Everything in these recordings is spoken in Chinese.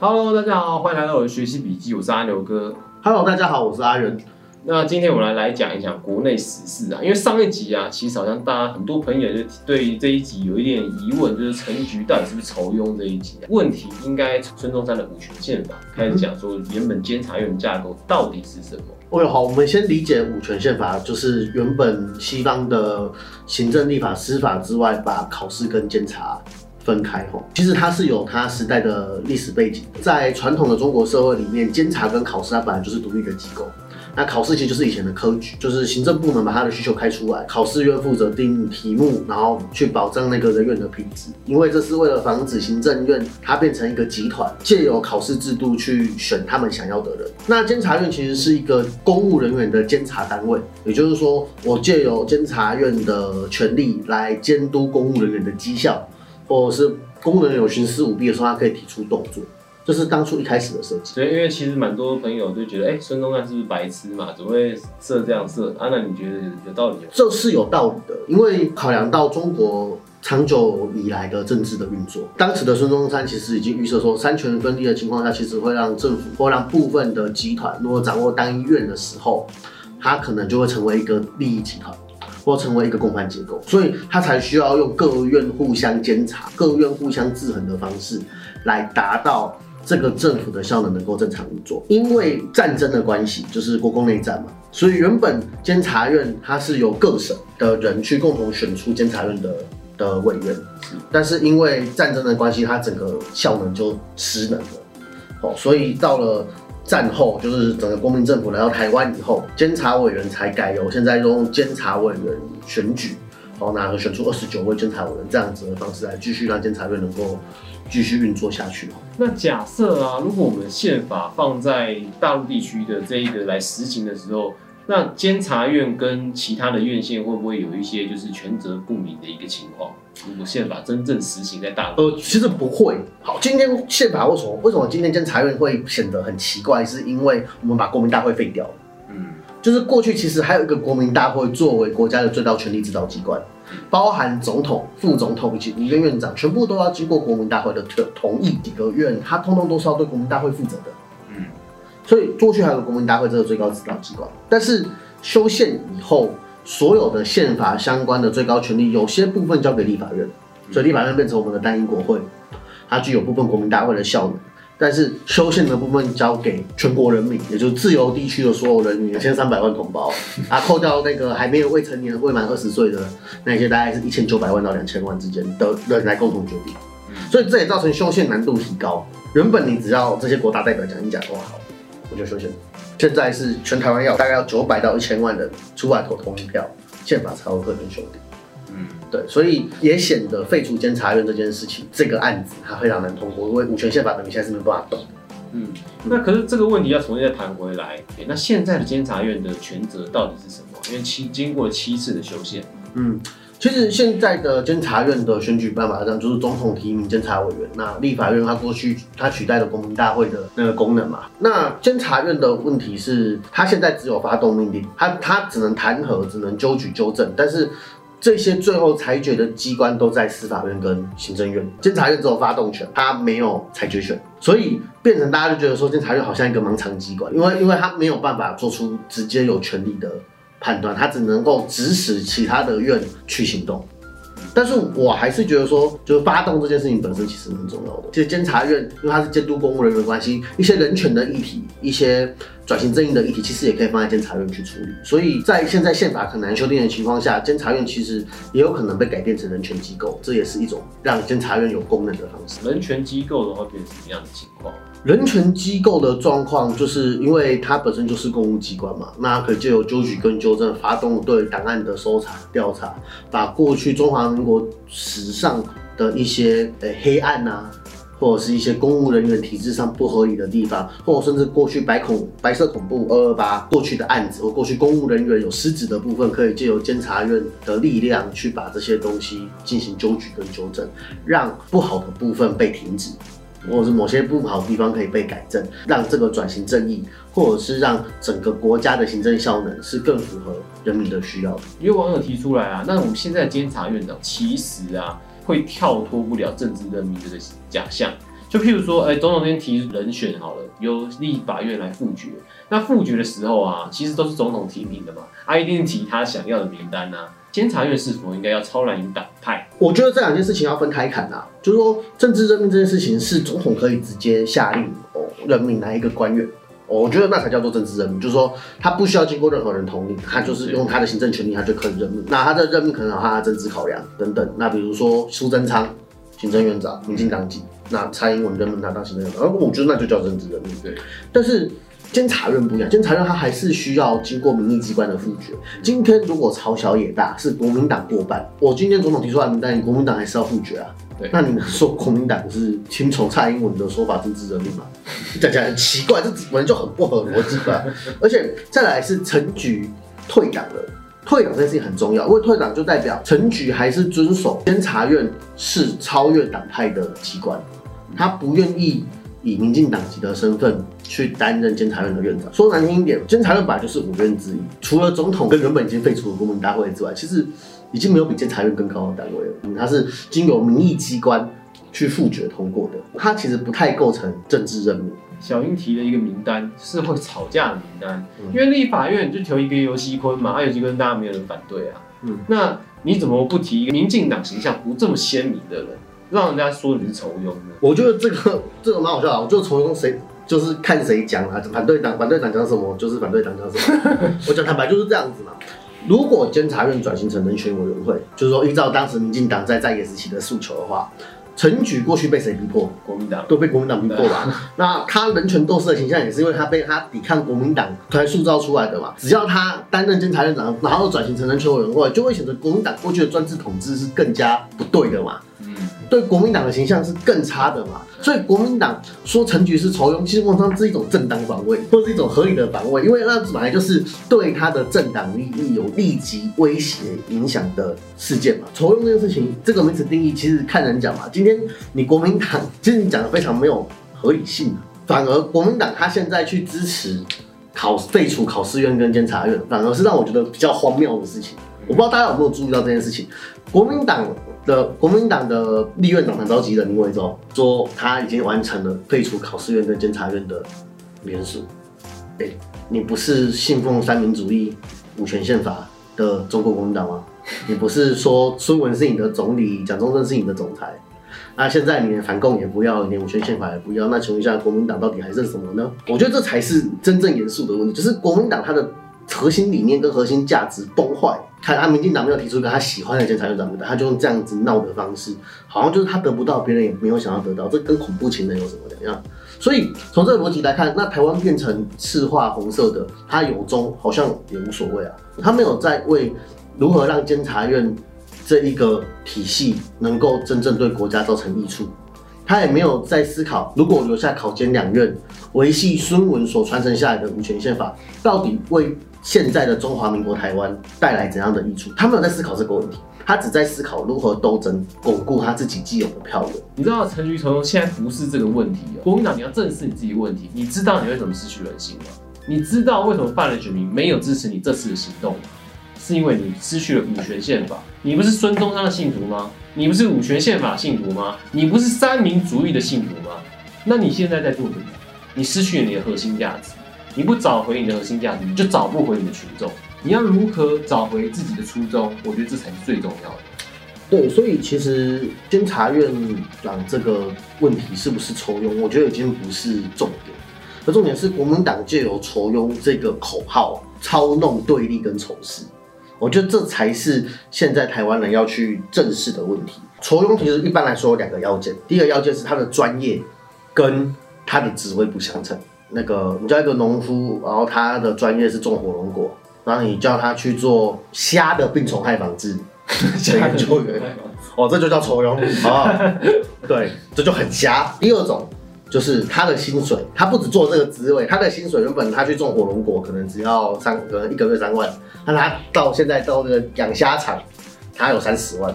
Hello，大家好，欢迎来到我的学习笔记，我是阿牛哥。Hello，大家好，我是阿仁。那今天我们来来讲一讲国内时事啊，因为上一集啊，其实好像大家很多朋友就对这一集有一点疑问，就是陈局到底是不是仇庸这一集、啊？问题应该从孙中山的五权宪法开始讲，说原本监察院架构到底是什么？哦哟，好，我们先理解五权宪法，就是原本西方的行政、立法、司法之外，把考试跟监察分开吼。其实它是有它时代的历史背景，在传统的中国社会里面，监察跟考试它本来就是独立的机构。那考试其实就是以前的科举，就是行政部门把他的需求开出来，考试院负责定题目，然后去保障那个人员的品质。因为这是为了防止行政院它变成一个集团，借由考试制度去选他们想要的人。那监察院其实是一个公务人员的监察单位，也就是说，我借由监察院的权力来监督公务人员的绩效，或者是公务人有徇私舞弊的时候，他可以提出动作。这是当初一开始的设计。所以，因为其实蛮多朋友就觉得，哎、孙中山是不是白痴嘛？怎么会设这样设？啊，那你觉得有道理吗？这是有道理的，因为考量到中国长久以来的政治的运作，当时的孙中山其实已经预设说，三权分立的情况下，其实会让政府或让部分的集团如果掌握单一院的时候，他可能就会成为一个利益集团。或成为一个共犯结构，所以他才需要用各院互相监察、各院互相制衡的方式，来达到这个政府的效能能够正常运作。因为战争的关系，就是国共内战嘛，所以原本监察院它是由各省的人去共同选出监察院的的委员，但是因为战争的关系，它整个效能就失能了。哦，所以到了战后，就是整个国民政府来到台湾以后，监察委员才改由现在用监察委员选举，然后拿选出二十九位监察委员这样子的方式来继续让监察院能够继续运作下去。那假设啊，如果我们宪法放在大陆地区的这一个来实行的时候，那监察院跟其他的院线会不会有一些就是权责不明的一个情况？如果宪法真正实行在大陆，呃，其实不会。好，今天宪法为什么为什么今天监察院会显得很奇怪？是因为我们把国民大会废掉了。嗯，就是过去其实还有一个国民大会作为国家的最高权力指导机关，包含总统、副总统以及五院院长，全部都要经过国民大会的同同意。几个院，它通通都是要对国民大会负责的。嗯，所以过去还有国民大会这个最高指导机关，但是修宪以后，所有的宪法相关的最高权力，有些部分交给立法院，所以立法院变成我们的单一国会，它具有部分国民大会的效能。但是修宪的部分交给全国人民，也就是自由地区的所有人民，两千三百万同胞啊，扣掉那个还没有未成年、未满二十岁的那些，大概是一千九百万到两千万之间的人来共同决定。所以这也造成修宪难度提高。原本你只要这些国大代表讲一讲就好，我就修宪。现在是全台湾要大概要九百到一千万人出来投同一票，宪法才会可能修订。嗯，对，所以也显得废除监察院这件事情，这个案子它非常难通过，因为五权宪法等于现在是没有办法动。嗯，那可是这个问题要重新再谈回来。诶那现在的监察院的权责到底是什么？因为七经过七次的修宪，嗯，其实现在的监察院的选举办法上，就是总统提名监察委员，那立法院它过去它取代了国民大会的那个功能嘛。那监察院的问题是，它现在只有发动命令，它它只能弹劾，只能纠举纠正，但是。这些最后裁决的机关都在司法院跟行政院，监察院只有发动权，它没有裁决权，所以变成大家就觉得说监察院好像一个盲肠机关，因为因为它没有办法做出直接有权利的判断，他只能够指使其他的院去行动。但是我还是觉得说，就是发动这件事情本身其实蛮重要的。其实监察院因为它是监督公务人员关系，一些人权的议题，一些转型正义的议题，其实也可以放在监察院去处理。所以在现在宪法很难修订的情况下，监察院其实也有可能被改变成人权机构，这也是一种让监察院有功能的方式。人权机构的话变成什么样的情况？人权机构的状况，就是因为它本身就是公务机关嘛，那可以借由纠举跟纠正，发动对档案的搜查调查，把过去中华民国史上的一些呃黑暗呐、或者是一些公务人员体制上不合理的地方，或者甚至过去白恐白色恐怖二二八过去的案子，或过去公务人员有失职的部分，可以借由监察院的力量去把这些东西进行纠举跟纠正，让不好的部分被停止。或者是某些不好的地方可以被改正，让这个转型正义，或者是让整个国家的行政效能是更符合人民的需要的。有网友提出来啊，那我们现在监察院长其实啊会跳脱不了政治任命这个假象，就譬如说，哎、总统今天提人选好了，由立法院来复决。那复决的时候啊，其实都是总统提名的嘛，啊，一定提他想要的名单啊。监察院是否应该要超然于党派？我觉得这两件事情要分开看啊，就是说政治任命这件事情是总统可以直接下令哦任命哪一个官员。哦我觉得那才叫做政治任命，就是说他不需要经过任何人同意，他就是用他的行政权力，他就可以任命。那他的任命可能有他的政治考量等等。那比如说苏贞昌，行政院长，民进党籍，那蔡英文任命他当行政院长，我觉得那就叫政治任命。对，但是监察院不一样，监察院它还是需要经过民意机关的复决。今天如果朝小野大是国民党过半，我今天总统提出来的名单，你国民党还是要复决啊。对那你能说国民党是听从蔡英文的说法政治任命吗？讲起来很奇怪，这本来就很不合逻辑吧。而且再来是陈局退党了。退党这件事情很重要，因为退党就代表陈局还是遵守监察院是超越党派的机关，他不愿意以民进党籍的身份去担任监察院的院长。说难听一点，监察院本来就是五院之一，除了总统跟原本已经废除的国民大会之外，其实已经没有比监察院更高的单位了。嗯它是经由民意机关去复决通过的，它其实不太构成政治任命。小英提的一个名单是会吵架的名单，嗯因为立法院就投一个游锡坤嘛，啊，游锡坤大家没有人反对啊，嗯，那你怎么不提一个民进党形象不这么鲜明的人，让人家说你是仇庸呢？我觉得这个 这个蛮好笑的，我就从谁就是看谁讲啊，反对党反对党讲什么就是反对党讲什么。我讲坦白就是这样子嘛。如果监察院转型成人权委员会，就是说依照当时民进党在在野时期的诉求的话，陈举过去被谁逼迫？国民党都被国民党逼迫吧？那他人权斗士的形象也是因为他被他抵抗国民党才塑造出来的嘛。只要他担任监察院长，然后转型成人权委员会，就会显得国民党过去的专制统治是更加不对的嘛。嗯，对国民党的形象是更差的嘛，所以国民党说陈局是仇庸，其实本上是一种正当防卫，或是一种合理的防卫，因为那本来就是对他的政党利益有立即威胁影响的事件嘛。仇庸这件事情，这个名词定义其实看人讲嘛。今天你国民党，其实你讲的非常没有合理性，反而国民党他现在去支持考废除考试院跟监察院，反而是让我觉得比较荒谬的事情。我不知道大家有没有注意到这件事情。国民党的国民党的立院党团召集人林维洲说，他已经完成了废除考试院跟监察院的联署。哎、你不是信奉三民主义、五权宪法的中国国民党吗？你不是说孙文是你的总理，蒋中正是你的总裁？那现在你连反共也不要，连五权宪法也不要，那请问一下，国民党到底还剩什么呢？我觉得这才是真正严肃的问题，就是国民党它的核心理念跟核心价值崩坏。看他民进党没有提出一个他喜欢的监察院长名单，他就用这样子闹的方式，好像就是他得不到，别人也没有想要得到，这跟恐怖情人有什么两样？所以从这个逻辑来看，那台湾变成赤化红色的，他有中好像也无所谓啊，他没有在为如何让监察院这一个体系能够真正对国家造成益处，他也没有在思考，如果留下考监两院，维系孙文所传承下来的五权宪法，到底为现在的中华民国台湾带来怎样的益处？他没有在思考这个问题，他只在思考如何斗争，巩固他自己既有的票源。你知道陈局仇庸现在不是这个问题哦，国民党你要正视你自己问题，你知道你为什么失去人心吗？你知道为什么泛蓝选民没有支持你这次的行动吗？是因为你失去了五权宪法。你不是孙中山的信徒吗？你不是五权宪法信徒吗？你不是三民主义的信徒吗？那你现在在做什么？你失去了你的核心价值，你不找回你的核心价值，就找不回你的群众。你要如何找回自己的初衷？我觉得这才是最重要的。对，所以其实监察院长这个问题是不是抽佣，我觉得已经不是重点，而重点是国民党借由抽佣这个口号操弄对立跟仇视。我觉得这才是现在台湾人要去正视的问题。抽佣其实一般来说有两个要件，第一个要件是他的专业跟他的职位不相称。那个你叫一个农夫，然后他的专业是种火龙果，然后你叫他去做虾的病虫害防治，这研究员哦，这就叫抽佣啊，对，这就很瞎。第二种就是他的薪水，他不止做这个职位，他的薪水原本他去种火龙果可能只要三，可能一个月三万，那他到现在到这个养虾场，他有三十万，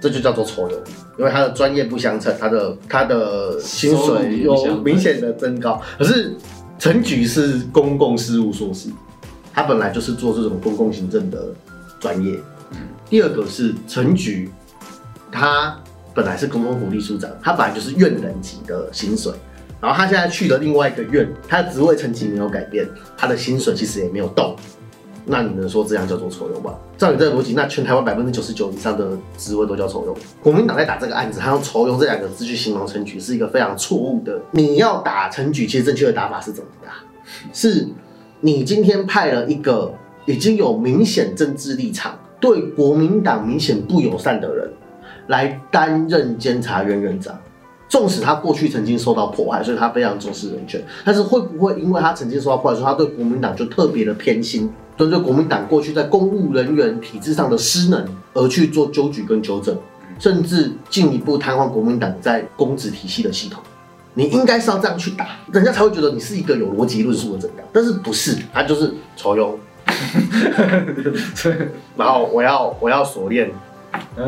这就叫做抽佣，因为他的专业不相称，他的他的薪水有明显的增高。可是陈局是公共事务硕士，他本来就是做这种公共行政的专业。第二个是陈局，他本来是公共福利处长，他本来就是院人级的薪水，然后他现在去了另外一个院，他的职位层级没有改变，他的薪水其实也没有动。那你能说这样叫做抽佣吗？照你这个逻辑，那全台湾百分之九十九以上的职位都叫抽佣。国民党在打这个案子，他用抽佣这两个字去形容陈菊，是一个非常错误的。你要打陈菊，其实正确的打法是怎么打？是，你今天派了一个已经有明显政治立场、对国民党明显不友善的人来担任监察院院长。纵使他过去曾经受到迫害，所以他非常重视人权，但是会不会因为他曾经受到迫害，说他对国民党就特别的偏心？针对国民党过去在公务人员体制上的失能而去做纠举跟纠正，甚至进一步瘫痪国民党在公职体系的系统，你应该是要这样去打，人家才会觉得你是一个有逻辑论述的政党。但是不是，他就是抽佣，然后我要我要锁链，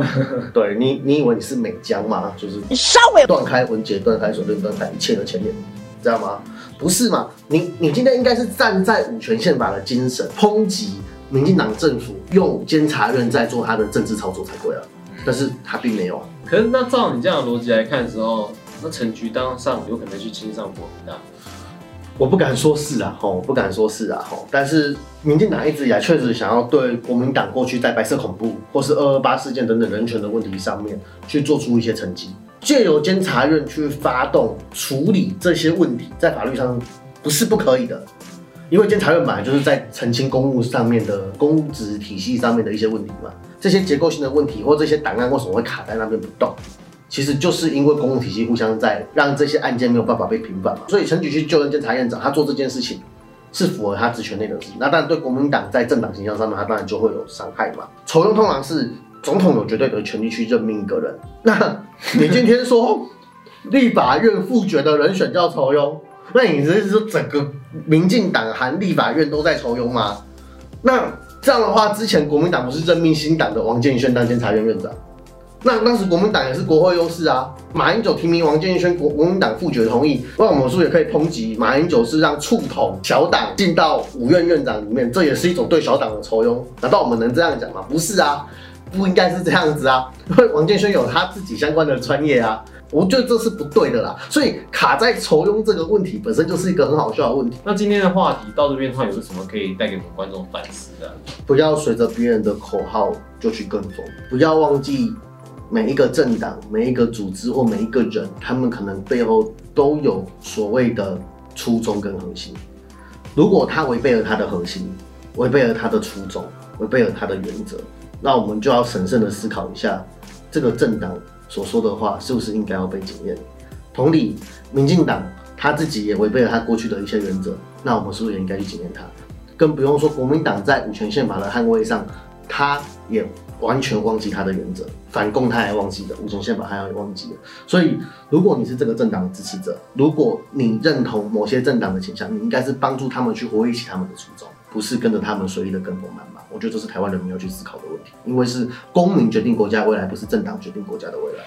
对你你以为你是美江吗？就是你稍微断开文杰，断开锁链，断开一切的前面，知道吗？不是嘛？你你今天应该是站在五权宪法的精神，抨击民进党政府用监察院在做他的政治操作才对啊。但是他并没有啊。可是那照你这样的逻辑来看的时候，那陈局当上有可能去亲上国民党？我不敢说是啊，吼，不敢说是啊，吼。但是民进党一直以来确实想要对国民党过去在白色恐怖或是二二八事件等等人权的问题上面去做出一些成绩。借由监察院去发动处理这些问题，在法律上不是不可以的，因为监察院本来就是在澄清公务上面的公职体系上面的一些问题嘛。这些结构性的问题或这些档案为什么会卡在那边不动，其实就是因为公务体系互相在让这些案件没有办法被平反嘛。所以陈举去就任监察院长，他做这件事情是符合他职权内的事情。那当然对国民党在政党形象上面，他当然就会有伤害嘛。酬庸通常是。总统有绝对的权利去任命一个人。那你今天说立法院复决的人选叫仇庸，那你这是说整个民进党含立法院都在仇庸吗？那这样的话，之前国民党不是任命新党的王建轩当监察院院长？那当时国民党也是国会优势啊。马英九提名王建轩，国国民党复决同意。那我们是不是也可以抨击马英九是让触统小党进到五院院长里面？这也是一种对小党的仇庸？难道我们能这样讲吗？不是啊。不应该是这样子啊，因为王建轩有他自己相关的专业啊，我觉得这是不对的啦。所以卡在筹庸这个问题本身就是一个很好笑的问题。那今天的话题到这边的话，有什么可以带给我们观众反思的？不要随着别人的口号就去跟风，不要忘记每一个政党、每一个组织或每一个人，他们可能背后都有所谓的初衷跟核心。如果他违背了他的核心，违背了他的初衷，违背了他的原则。那我们就要审慎的思考一下，这个政党所说的话是不是应该要被检验？同理，民进党他自己也违背了他过去的一些原则，那我们是不是也应该去检验他？更不用说国民党在五权宪法的捍卫上，他也完全忘记他的原则，反共他还忘记了，吴宗宪把他也忘记了。所以，如果你是这个政党的支持者，如果你认同某些政党的倾向，你应该是帮助他们去回忆起他们的初衷。不是跟着他们随意的跟风谩骂，我觉得这是台湾人民要去思考的问题，因为是公民决定国家未来，不是政党决定国家的未来。